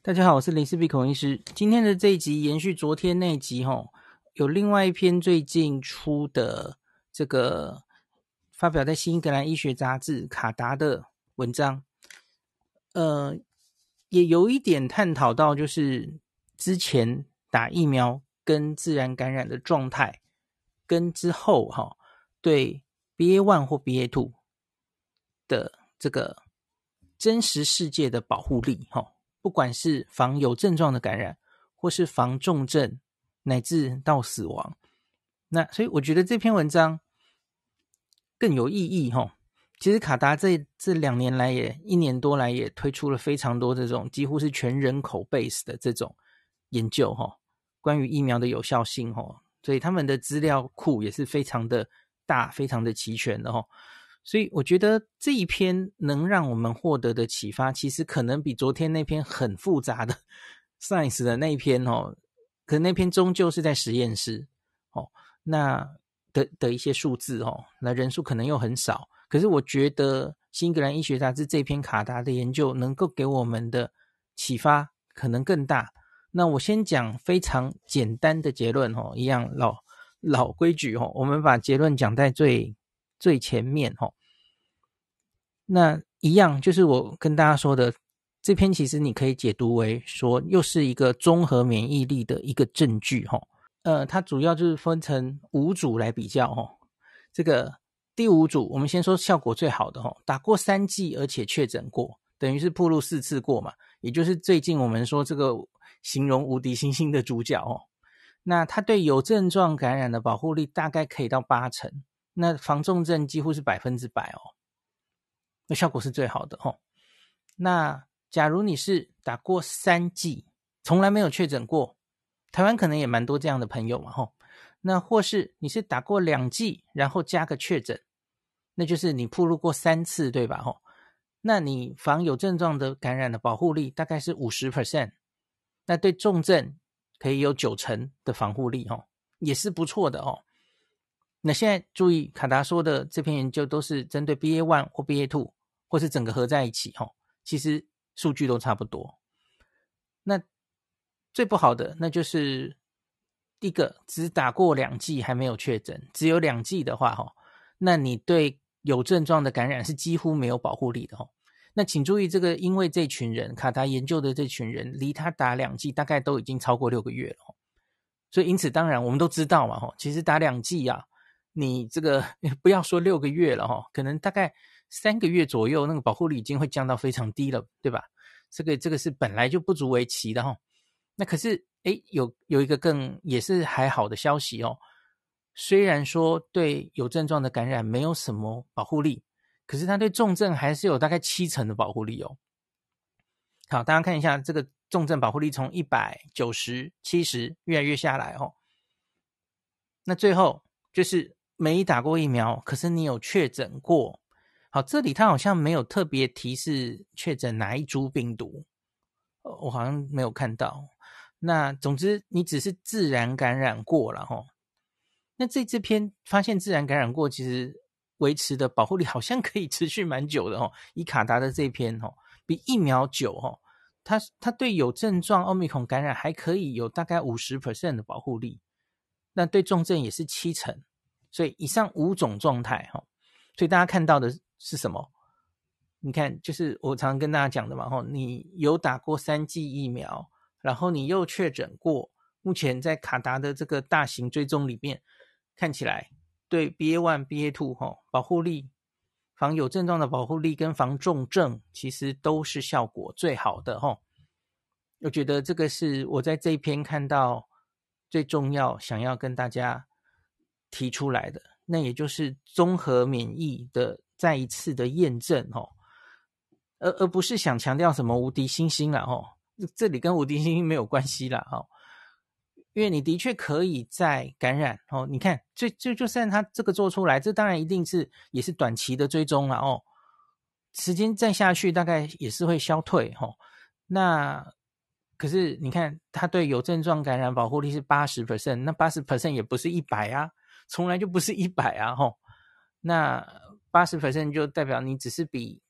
大家好，我是林氏璧孔医师。今天的这一集延续昨天那一集，吼，有另外一篇最近出的这个发表在《新英格兰医学杂志》卡达的文章，呃，也有一点探讨到，就是之前打疫苗跟自然感染的状态，跟之后哈对 BA one 或 BA two 的这个真实世界的保护力，哈。不管是防有症状的感染，或是防重症，乃至到死亡，那所以我觉得这篇文章更有意义哈。其实卡达这这两年来也一年多来也推出了非常多这种几乎是全人口 base 的这种研究哈，关于疫苗的有效性哈，所以他们的资料库也是非常的大，非常的齐全的哈。所以我觉得这一篇能让我们获得的启发，其实可能比昨天那篇很复杂的 Science 的那一篇哦，可那篇终究是在实验室哦，那的的一些数字哦，那人数可能又很少。可是我觉得《新英格兰医学杂志》这篇卡达的研究能够给我们的启发可能更大。那我先讲非常简单的结论哦，一样老老规矩哦，我们把结论讲在最最前面哦。那一样就是我跟大家说的，这篇其实你可以解读为说，又是一个综合免疫力的一个证据哈。呃，它主要就是分成五组来比较哈。这个第五组，我们先说效果最好的哈，打过三剂而且确诊过，等于是暴露四次过嘛，也就是最近我们说这个形容无敌星星的主角哦。那它对有症状感染的保护力大概可以到八成，那防重症几乎是百分之百哦。那效果是最好的吼。那假如你是打过三剂，从来没有确诊过，台湾可能也蛮多这样的朋友嘛吼。那或是你是打过两剂，然后加个确诊，那就是你暴露过三次，对吧吼？那你防有症状的感染的保护力大概是五十 percent，那对重症可以有九成的防护力吼，也是不错的哦。那现在注意，卡达说的这篇研究都是针对 BA one 或 BA two。或是整个合在一起，吼，其实数据都差不多。那最不好的，那就是一个只打过两剂还没有确诊，只有两剂的话，哈，那你对有症状的感染是几乎没有保护力的，吼。那请注意，这个因为这群人卡达研究的这群人，离他打两剂大概都已经超过六个月了，所以因此当然我们都知道嘛，吼，其实打两剂啊，你这个 不要说六个月了，哈，可能大概。三个月左右，那个保护力已经会降到非常低了，对吧？这个这个是本来就不足为奇的哈。那可是，诶，有有一个更也是还好的消息哦。虽然说对有症状的感染没有什么保护力，可是它对重症还是有大概七成的保护力哦。好，大家看一下这个重症保护力从一百、九十、七十越来越下来哦。那最后就是没打过疫苗，可是你有确诊过。好，这里他好像没有特别提示确诊哪一株病毒，我好像没有看到。那总之，你只是自然感染过了哈。那这这篇发现自然感染过，其实维持的保护力好像可以持续蛮久的哈。以卡达的这篇哈，比疫苗久哈。它它对有症状奥密克戎感染还可以有大概五十 percent 的保护力，那对重症也是七成。所以以上五种状态哈，所以大家看到的。是什么？你看，就是我常跟大家讲的嘛，吼，你有打过三剂疫苗，然后你又确诊过，目前在卡达的这个大型追踪里面，看起来对 BA one、BA two 吼保护力、防有症状的保护力跟防重症，其实都是效果最好的吼。我觉得这个是我在这一篇看到最重要，想要跟大家提出来的，那也就是综合免疫的。再一次的验证哦，而而不是想强调什么无敌星星了哦，这里跟无敌星星没有关系了哦，因为你的确可以再感染哦，你看，就就就算他这个做出来，这当然一定是也是短期的追踪了哦，时间再下去大概也是会消退哦。那可是你看，他对有症状感染保护力是八十 percent，那八十 percent 也不是一百啊，从来就不是一百啊吼，那。八十 percent 就代表你只是比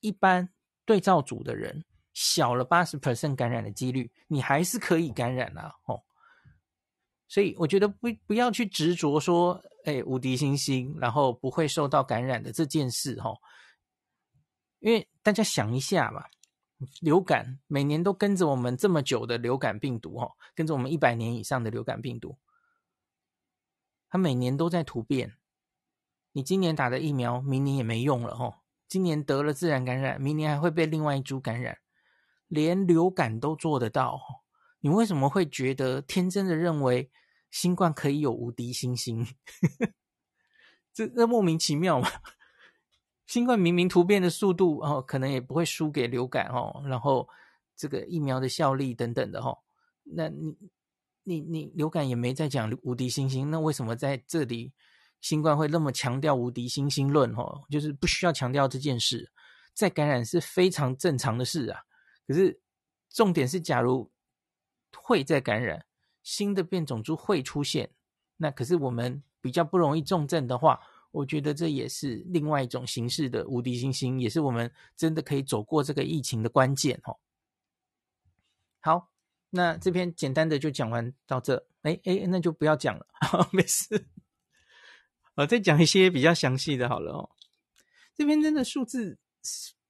一般对照组的人小了八十 percent 感染的几率，你还是可以感染啊，哦。所以我觉得不不要去执着说，哎，无敌星星，然后不会受到感染的这件事，哈。因为大家想一下吧，流感每年都跟着我们这么久的流感病毒，哈，跟着我们一百年以上的流感病毒，它每年都在突变。你今年打的疫苗，明年也没用了，哈。今年得了自然感染，明年还会被另外一株感染，连流感都做得到，你为什么会觉得天真的认为？新冠可以有无敌星星，这这莫名其妙嘛？新冠明明突变的速度哦，可能也不会输给流感哦。然后这个疫苗的效力等等的哦，那你你你流感也没在讲无敌星星，那为什么在这里新冠会那么强调无敌星星论哦？就是不需要强调这件事，再感染是非常正常的事啊。可是重点是，假如会再感染。新的变种株会出现，那可是我们比较不容易重症的话，我觉得这也是另外一种形式的无敌星星，也是我们真的可以走过这个疫情的关键哦。好，那这篇简单的就讲完到这，哎哎，那就不要讲了，好，没事。我再讲一些比较详细的好了哦。这边真的数字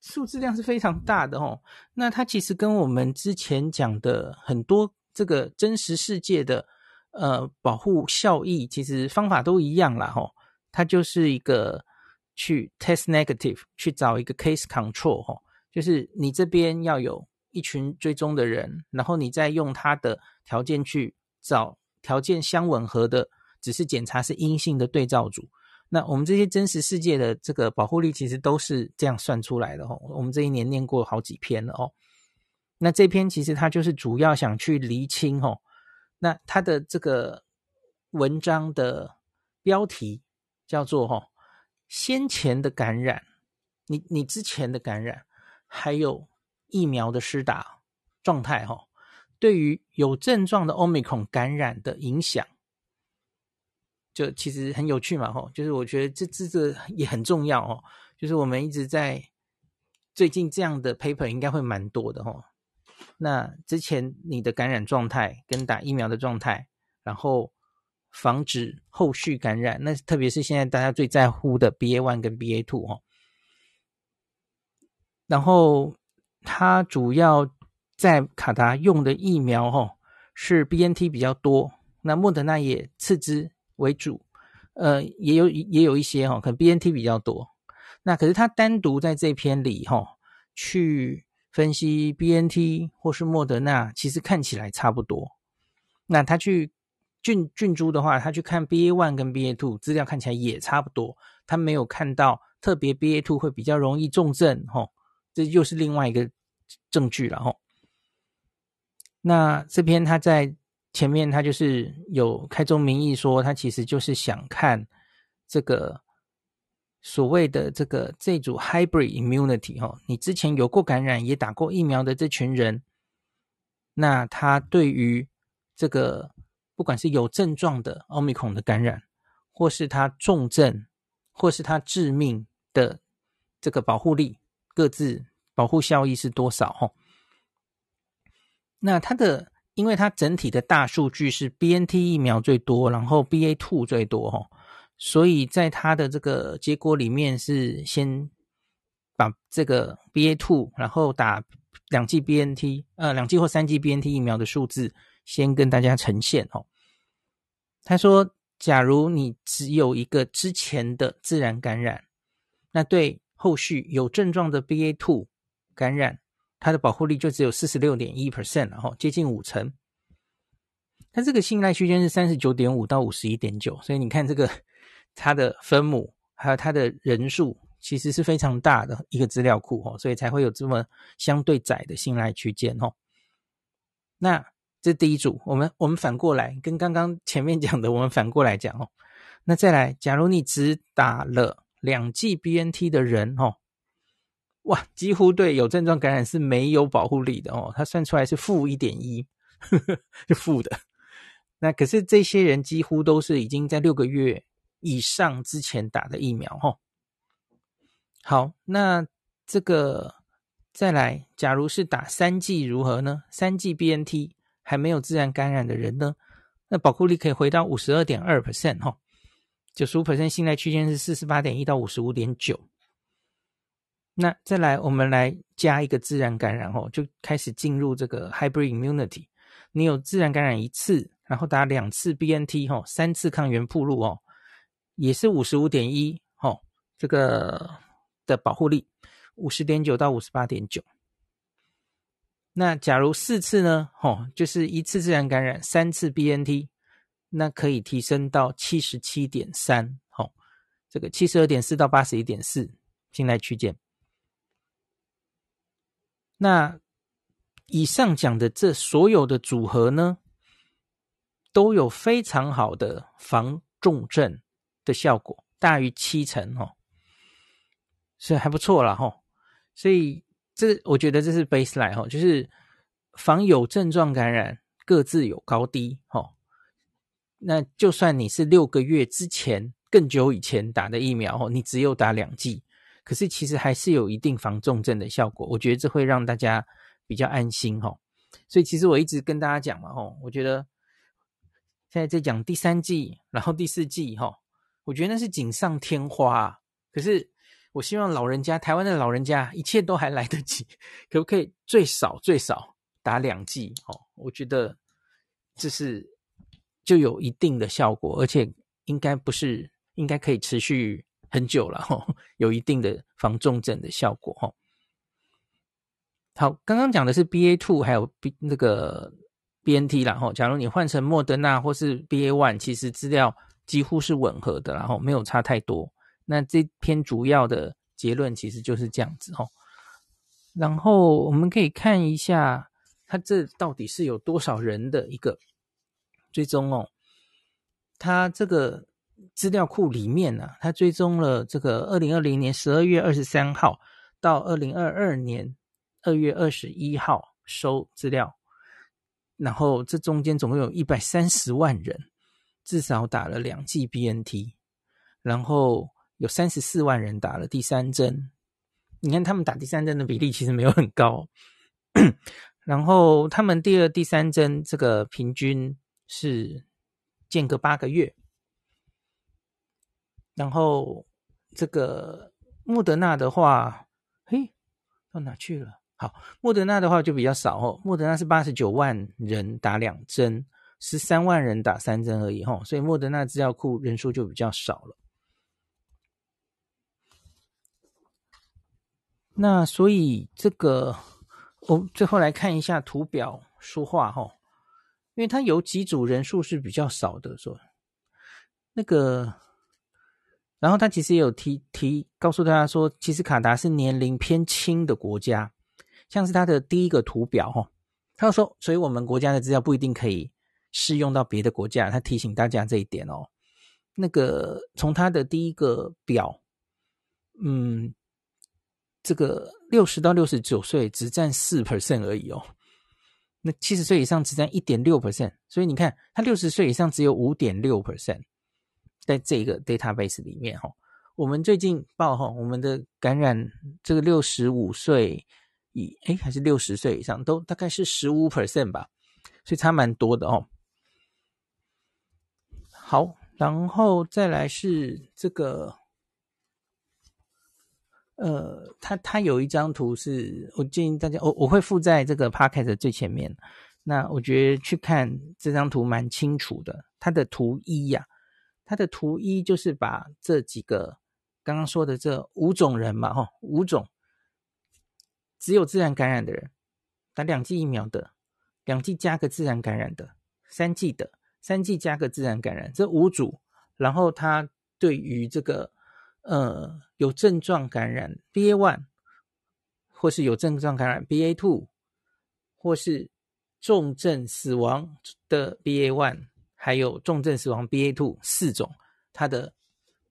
数字量是非常大的哦，那它其实跟我们之前讲的很多。这个真实世界的呃保护效益，其实方法都一样啦吼，它就是一个去 test negative 去找一个 case control 吼，就是你这边要有一群追踪的人，然后你再用它的条件去找条件相吻合的，只是检查是阴性的对照组。那我们这些真实世界的这个保护力，其实都是这样算出来的吼。我们这一年念过好几篇了哦。那这篇其实它就是主要想去厘清哦，那它的这个文章的标题叫做哈，先前的感染，你你之前的感染，还有疫苗的施打状态哈，对于有症状的 Omicron 感染的影响，就其实很有趣嘛吼，就是我觉得这这这也很重要哦，就是我们一直在最近这样的 paper 应该会蛮多的哈。那之前你的感染状态跟打疫苗的状态，然后防止后续感染，那特别是现在大家最在乎的 BA one 跟 BA two 哈，然后它主要在卡达用的疫苗哈是 BNT 比较多，那莫德纳也次之为主，呃，也有也有一些哈，可能 BNT 比较多，那可是他单独在这篇里哈去。分析 BNT 或是莫德纳，其实看起来差不多。那他去菌菌株的话，他去看 BA one 跟 BA two 资料看起来也差不多。他没有看到特别 BA two 会比较容易重症，哦，这又是另外一个证据了，吼。那这篇他在前面，他就是有开宗明义说，他其实就是想看这个。所谓的这个这组 hybrid immunity 哈，你之前有过感染也打过疫苗的这群人，那他对于这个不管是有症状的 Omicron 的感染，或是他重症，或是他致命的这个保护力，各自保护效益是多少哈？那他的，因为它整体的大数据是 BNT 疫苗最多，然后 BA2 最多哈。所以在它的这个结果里面是先把这个 BA.2，然后打两剂 BNT，呃，两剂或三剂 BNT 疫苗的数字先跟大家呈现哦。他说，假如你只有一个之前的自然感染，那对后续有症状的 BA.2 感染，它的保护力就只有四十六点一 percent，然后接近五成。它这个信赖区间是三十九点五到五十一点九，所以你看这个。它的分母还有它的人数，其实是非常大的一个资料库哦，所以才会有这么相对窄的信赖区间哦。那这第一组，我们我们反过来跟刚刚前面讲的，我们反过来讲哦。那再来，假如你只打了两剂 BNT 的人哦，哇，几乎对有症状感染是没有保护力的哦。他算出来是负一点一，是负的。那可是这些人几乎都是已经在六个月。以上之前打的疫苗，哦，好，那这个再来，假如是打三剂如何呢？三剂 BNT 还没有自然感染的人呢，那保护力可以回到五十二点二 percent 哈，九十五 percent 信赖区间是四十八点一到五十五点九。那再来，我们来加一个自然感染哦，就开始进入这个 hybrid immunity。你有自然感染一次，然后打两次 BNT 哈，三次抗原铺路哦，也是五十五点一哦，这个的保护力五十点九到五十八点九。那假如四次呢？哦，就是一次自然感染，三次 BNT，那可以提升到七十七点三，哦，这个七十二点四到八十一点四信赖区间。那以上讲的这所有的组合呢，都有非常好的防重症的效果，大于七成哦，所以还不错啦吼。所以这我觉得这是 baseline 吼，就是防有症状感染各自有高低吼。那就算你是六个月之前更久以前打的疫苗哦，你只有打两剂。可是其实还是有一定防重症的效果，我觉得这会让大家比较安心齁。所以其实我一直跟大家讲嘛哦，我觉得现在在讲第三季，然后第四剂齁，我觉得那是锦上添花。可是我希望老人家，台湾的老人家一切都还来得及，可不可以最少最少打两剂哦？我觉得这是就有一定的效果，而且应该不是，应该可以持续。很久了 哈，有一定的防重症的效果哈。好，刚刚讲的是 BA two 还有 B 那个 BNT 啦哈。假如你换成莫德纳或是 BA one，其实资料几乎是吻合的，然后没有差太多。那这篇主要的结论其实就是这样子哈。然后我们可以看一下，它这到底是有多少人的一个追踪哦？它这个。资料库里面呢、啊，它追踪了这个二零二零年十二月二十三号到二零二二年二月二十一号收资料，然后这中间总共有一百三十万人至少打了两剂 BNT，然后有三十四万人打了第三针。你看他们打第三针的比例其实没有很高，然后他们第二、第三针这个平均是间隔八个月。然后这个莫德纳的话，嘿，到哪去了？好，莫德纳的话就比较少哦。莫德纳是八十九万人打两针，十三万人打三针而已哈，所以莫德纳资料库人数就比较少了。那所以这个，我最后来看一下图表说话哈，因为它有几组人数是比较少的，说那个。然后他其实也有提提告诉大家说，其实卡达是年龄偏轻的国家，像是他的第一个图表哈，他说，所以我们国家的资料不一定可以适用到别的国家，他提醒大家这一点哦。那个从他的第一个表，嗯，这个六十到六十九岁只占四 percent 而已哦，那七十岁以上只占一点六 percent，所以你看他六十岁以上只有五点六 percent。在这个 database 里面，哈，我们最近报哈，我们的感染这个六十五岁以诶还是六十岁以上，都大概是十五 percent 吧，所以差蛮多的哦。好，然后再来是这个，呃，它它有一张图是，我建议大家，我我会附在这个 podcast 的最前面。那我觉得去看这张图蛮清楚的，它的图一呀、它的图一就是把这几个刚刚说的这五种人嘛，哈，五种只有自然感染的人，打两剂疫苗的，两剂加个自然感染的，三剂的，三剂加个自然感染，这五组，然后它对于这个呃有症状感染 BA one，或是有症状感染 BA two，或是重症死亡的 BA one。还有重症死亡 BA two 四种，它的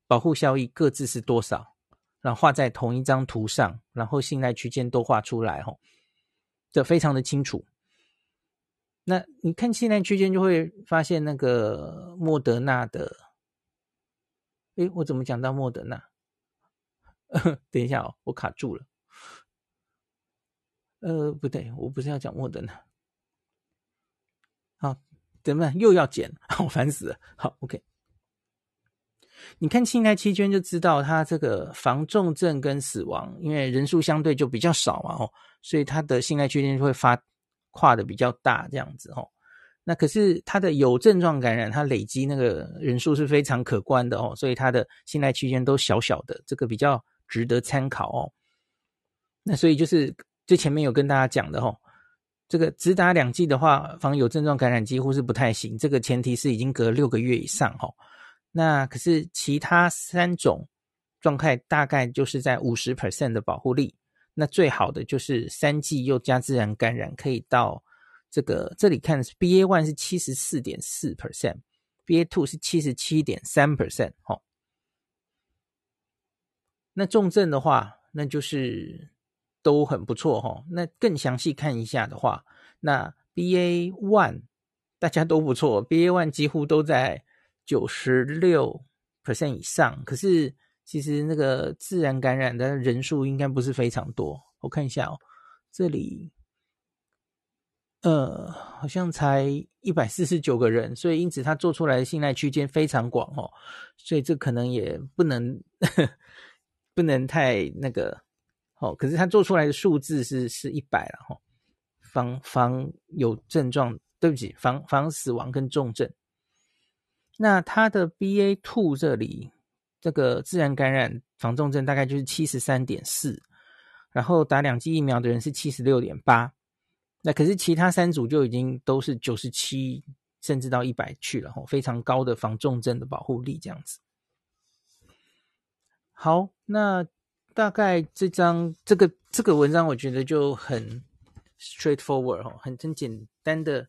保护效益各自是多少？然后画在同一张图上，然后信赖区间都画出来，吼，这非常的清楚。那你看信赖区间就会发现那个莫德纳的，诶，我怎么讲到莫德纳？等一下哦，我卡住了。呃，不对，我不是要讲莫德纳。好，怎么办？又要减，好烦死了。好，OK。你看信赖期间就知道，它这个防重症跟死亡，因为人数相对就比较少嘛，哦，所以它的信赖区间就会发跨的比较大，这样子，哦。那可是它的有症状感染，它累积那个人数是非常可观的哦，所以它的信赖区间都小小的，这个比较值得参考哦。那所以就是最前面有跟大家讲的哦，这个只打两剂的话，防有症状感染几乎是不太行，这个前提是已经隔六个月以上哦。那可是其他三种状态大概就是在五十 percent 的保护力，那最好的就是三剂又加自然感染可以到。这个这里看 BA one 是七十四点四 percent，BA two 是七十七点三 percent，哦。那重症的话，那就是都很不错，哈。那更详细看一下的话，那 BA one 大家都不错，BA one 几乎都在九十六 percent 以上。可是其实那个自然感染的人数应该不是非常多。我看一下哦，这里。呃，好像才一百四十九个人，所以因此他做出来的信赖区间非常广哦，所以这可能也不能 不能太那个哦。可是他做出来的数字是是一百了哈，防防有症状，对不起，防防死亡跟重症。那他的 BA two 这里这个自然感染防重症大概就是七十三点四，然后打两剂疫苗的人是七十六点八。那可是其他三组就已经都是九十七，甚至到一百去了吼，非常高的防重症的保护力这样子。好，那大概这张这个这个文章我觉得就很 straightforward 吼，很很简单的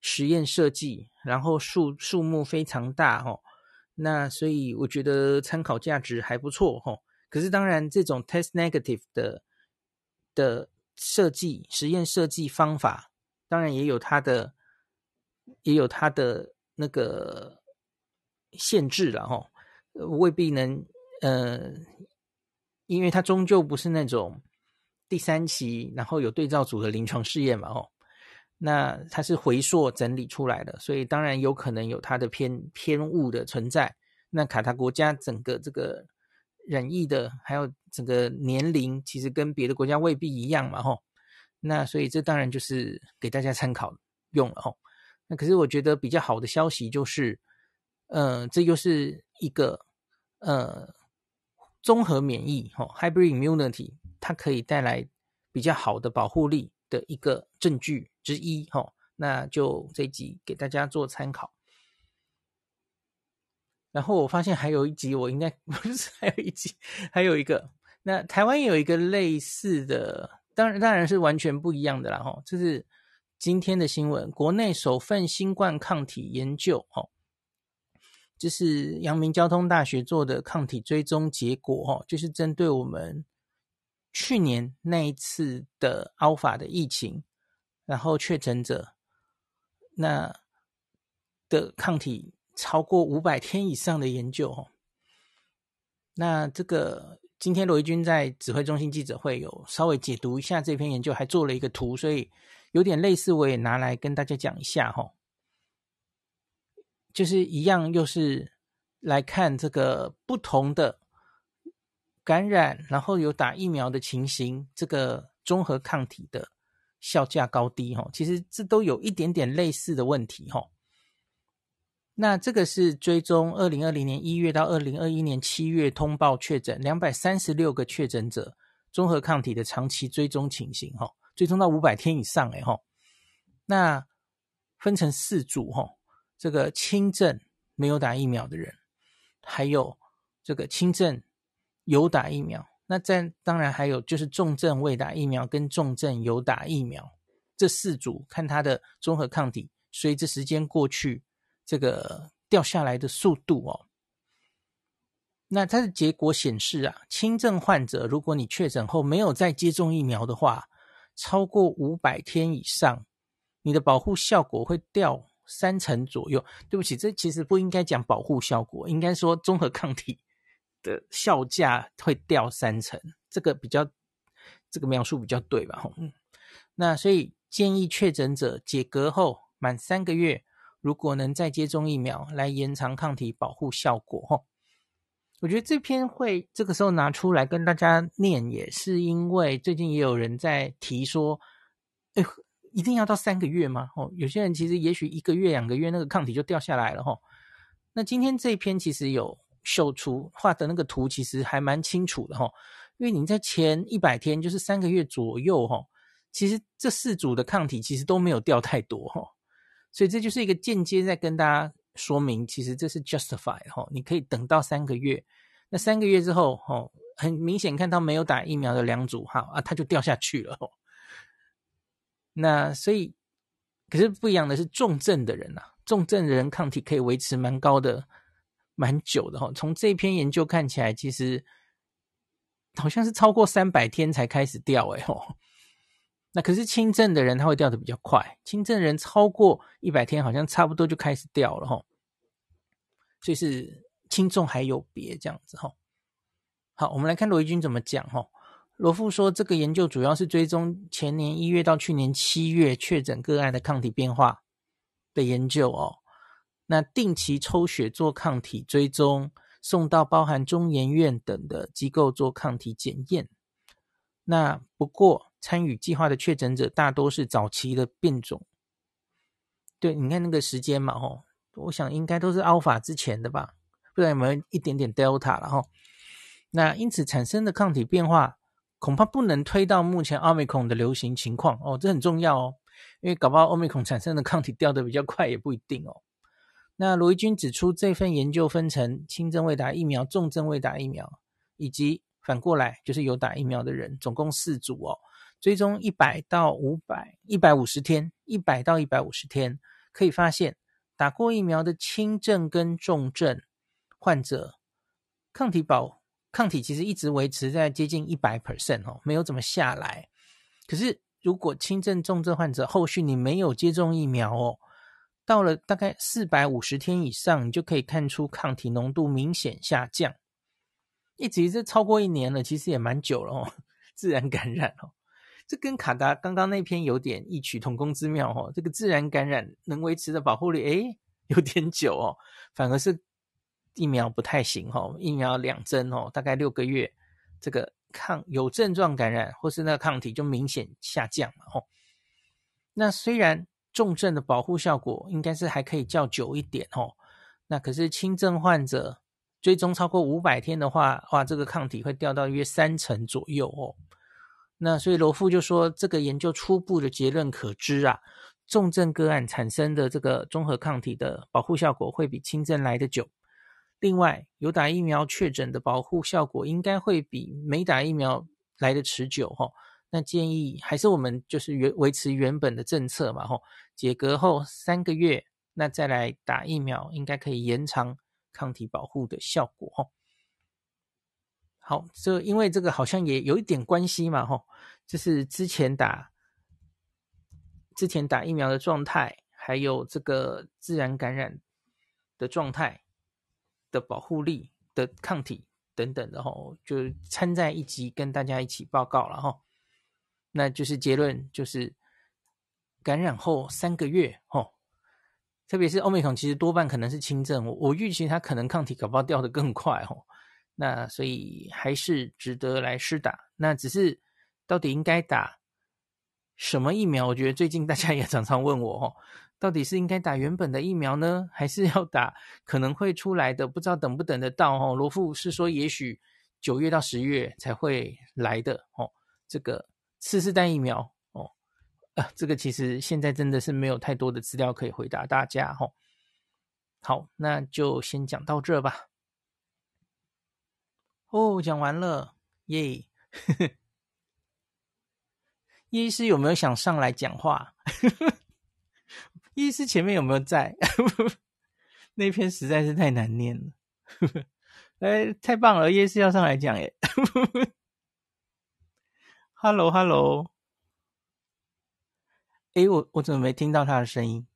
实验设计，然后数数目非常大吼，那所以我觉得参考价值还不错吼。可是当然这种 test negative 的的。设计实验设计方法，当然也有它的，也有它的那个限制了哈，未必能呃，因为它终究不是那种第三期，然后有对照组的临床试验嘛吼，那它是回溯整理出来的，所以当然有可能有它的偏偏误的存在。那卡塔国家整个这个。染疫的，还有整个年龄，其实跟别的国家未必一样嘛，吼。那所以这当然就是给大家参考用了，吼。那可是我觉得比较好的消息就是，呃，这又是一个呃综合免疫，吼，hybrid immunity，它可以带来比较好的保护力的一个证据之一，吼。那就这一集给大家做参考。然后我发现还有一集，我应该不是 还有一集，还有一个。那台湾有一个类似的，当然当然是完全不一样的啦。哈，这是今天的新闻，国内首份新冠抗体研究，哈，就是阳明交通大学做的抗体追踪结果，哈，就是针对我们去年那一次的 Alpha 的疫情，然后确诊者那的抗体。超过五百天以上的研究哦，那这个今天罗一军在指挥中心记者会有稍微解读一下这篇研究，还做了一个图，所以有点类似，我也拿来跟大家讲一下哈。就是一样，又是来看这个不同的感染，然后有打疫苗的情形，这个综合抗体的效价高低哈，其实这都有一点点类似的问题哈。那这个是追踪二零二零年一月到二零二一年七月通报确诊两百三十六个确诊者，综合抗体的长期追踪情形，哈，追踪到五百天以上，哎，哈，那分成四组，哈，这个轻症没有打疫苗的人，还有这个轻症有打疫苗，那在当然还有就是重症未打疫苗跟重症有打疫苗这四组，看它的综合抗体随着时间过去。这个掉下来的速度哦，那它的结果显示啊，轻症患者如果你确诊后没有再接种疫苗的话，超过五百天以上，你的保护效果会掉三成左右。对不起，这其实不应该讲保护效果，应该说综合抗体 的效价会掉三成，这个比较这个描述比较对吧？嗯，那所以建议确诊者解隔后满三个月，如果能再接种疫苗，来延长抗体保护效果。吼，我觉得这篇会这个时候拿出来跟大家念，也是因为最近也有人在提说，哎，一定要到三个月吗？哦，有些人其实也许一个月、两个月，那个抗体就掉下来了。吼，那今天这一篇其实有。秀出画的那个图其实还蛮清楚的哈，因为你在前一百天，就是三个月左右哈，其实这四组的抗体其实都没有掉太多哈，所以这就是一个间接在跟大家说明，其实这是 justify 哈，你可以等到三个月，那三个月之后哈，很明显看到没有打疫苗的两组哈啊，它就掉下去了，那所以可是不一样的是重症的人呐，重症的人抗体可以维持蛮高的。蛮久的哈，从这篇研究看起来，其实好像是超过三百天才开始掉哎吼。那可是轻症的人他会掉的比较快，轻症人超过一百天好像差不多就开始掉了哈。所以是轻重还有别这样子哈。好，我们来看罗怡君怎么讲哈。罗富说，这个研究主要是追踪前年一月到去年七月确诊个案的抗体变化的研究哦。那定期抽血做抗体追踪，送到包含中研院等的机构做抗体检验。那不过参与计划的确诊者大多是早期的变种。对，你看那个时间嘛，吼，我想应该都是 Alpha 之前的吧，不然有没有一点点 Delta 了，哈。那因此产生的抗体变化，恐怕不能推到目前 Omicron 的流行情况哦，这很重要哦，因为搞不好 Omicron 产生的抗体掉的比较快，也不一定哦。那罗伊君指出，这份研究分成轻症未打疫苗、重症未打疫苗，以及反过来就是有打疫苗的人，总共四组哦。追踪一百到五百、一百五十天，一百到一百五十天，可以发现打过疫苗的轻症跟重症患者，抗体保抗体其实一直维持在接近一百 percent 哦，没有怎么下来。可是如果轻症、重症患者后续你没有接种疫苗哦。到了大概四百五十天以上，你就可以看出抗体浓度明显下降。一直这超过一年了，其实也蛮久了哦。自然感染哦，这跟卡达刚刚那篇有点异曲同工之妙哦。这个自然感染能维持的保护力，诶，有点久哦。反而是疫苗不太行哦，疫苗两针哦，大概六个月，这个抗有症状感染或是那个抗体就明显下降了哦。那虽然。重症的保护效果应该是还可以较久一点哦。那可是轻症患者追踪超过五百天的话，哇，这个抗体会掉到约三成左右哦。那所以罗富就说，这个研究初步的结论可知啊，重症个案产生的这个综合抗体的保护效果会比轻症来得久。另外，有打疫苗确诊的保护效果应该会比没打疫苗来得持久哈。那建议还是我们就是原维持原本的政策嘛，吼，解隔后三个月，那再来打疫苗，应该可以延长抗体保护的效果，吼。好，这因为这个好像也有一点关系嘛，吼，就是之前打之前打疫苗的状态，还有这个自然感染的状态的保护力的抗体等等的，吼，就掺在一起跟大家一起报告了，吼。那就是结论，就是感染后三个月，吼，特别是欧美孔，其实多半可能是轻症，我我预期它可能抗体搞不好掉得更快，吼，那所以还是值得来试打。那只是到底应该打什么疫苗？我觉得最近大家也常常问我，吼，到底是应该打原本的疫苗呢，还是要打可能会出来的？不知道等不等得到，哦。罗富是说，也许九月到十月才会来的，哦，这个。次世代疫苗哦，啊，这个其实现在真的是没有太多的资料可以回答大家、哦。好，那就先讲到这吧。哦，讲完了，耶！叶医师有没有想上来讲话？医师前面有没有在？那篇实在是太难念了。哎，太棒了，叶医师要上来讲耶！Hello，Hello，哎，我我怎么没听到他的声音？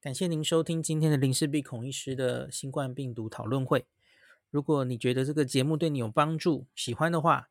感谢您收听今天的林氏璧孔医师的新冠病毒讨论会。如果你觉得这个节目对你有帮助，喜欢的话，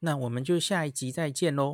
那我们就下一集再见喽。